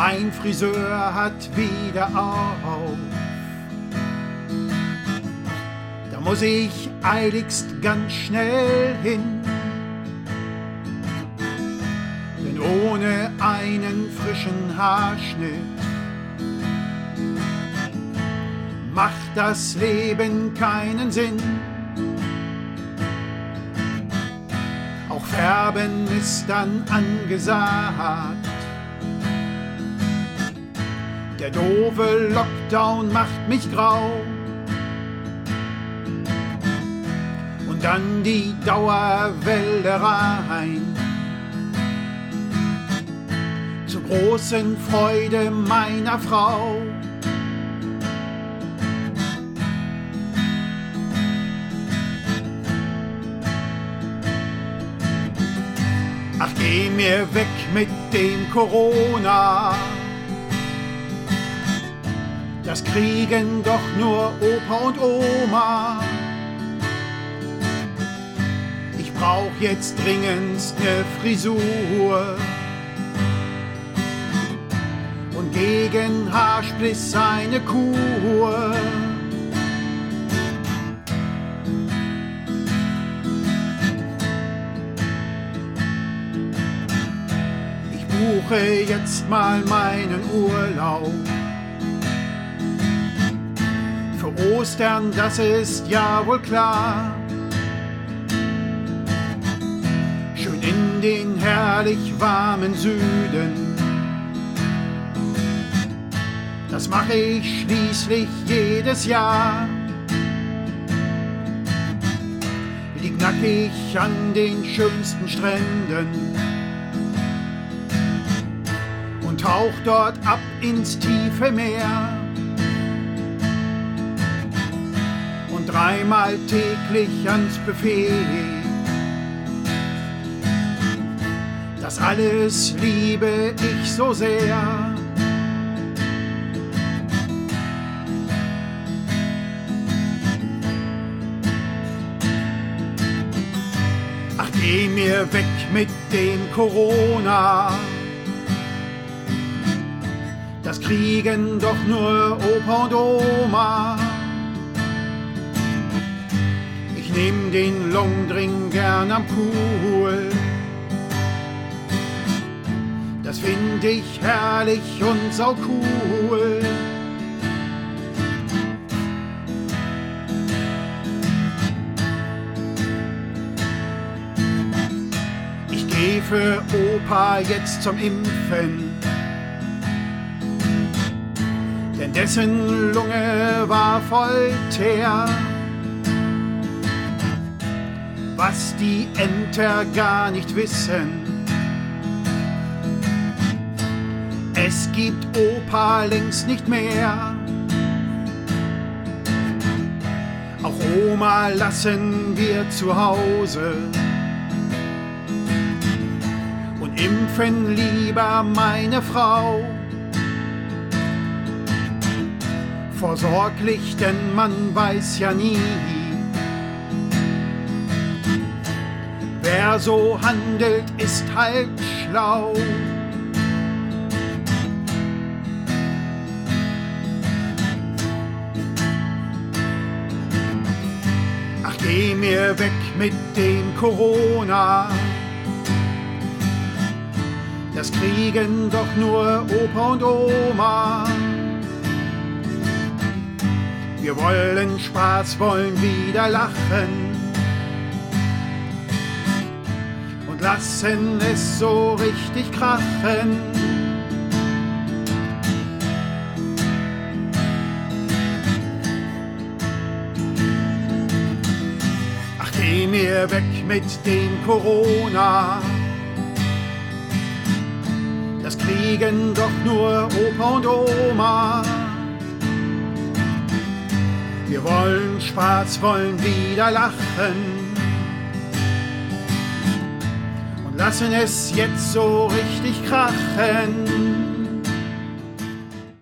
Mein Friseur hat wieder auf. Da muss ich eiligst ganz schnell hin. Denn ohne einen frischen Haarschnitt macht das Leben keinen Sinn. Auch Färben ist dann angesagt. Der doofe Lockdown macht mich grau. Und dann die Dauerwelle rein. Zur großen Freude meiner Frau. Ach, geh mir weg mit dem Corona. Das kriegen doch nur Opa und Oma. Ich brauch jetzt dringendst ne Frisur. Und gegen Haarspliss eine Kur. Ich buche jetzt mal meinen Urlaub. Für Ostern, das ist ja wohl klar. Schön in den herrlich warmen Süden. Das mache ich schließlich jedes Jahr. Lieg nackig an den schönsten Stränden und tauch dort ab ins tiefe Meer. Dreimal täglich ans Buffet. Das alles liebe ich so sehr. Ach, geh mir weg mit dem Corona. Das kriegen doch nur Opa und Oma. Nehm den Longdrink gern am Pool. Das find ich herrlich und sau cool. Ich geh für Opa jetzt zum Impfen. Denn dessen Lunge war voll Teer. Was die Enter gar nicht wissen. Es gibt Opa längst nicht mehr. Auch Oma lassen wir zu Hause. Und impfen lieber meine Frau. Vorsorglich, denn man weiß ja nie. Wer so handelt, ist halt schlau. Ach, geh mir weg mit dem Corona. Das kriegen doch nur Opa und Oma. Wir wollen Spaß, wollen wieder lachen und lassen es so richtig krachen. Ach, geh mir weg mit dem Corona. Das kriegen doch nur Opa und Oma. Wir wollen Spaß, wollen wieder lachen lassen es jetzt so richtig krachen.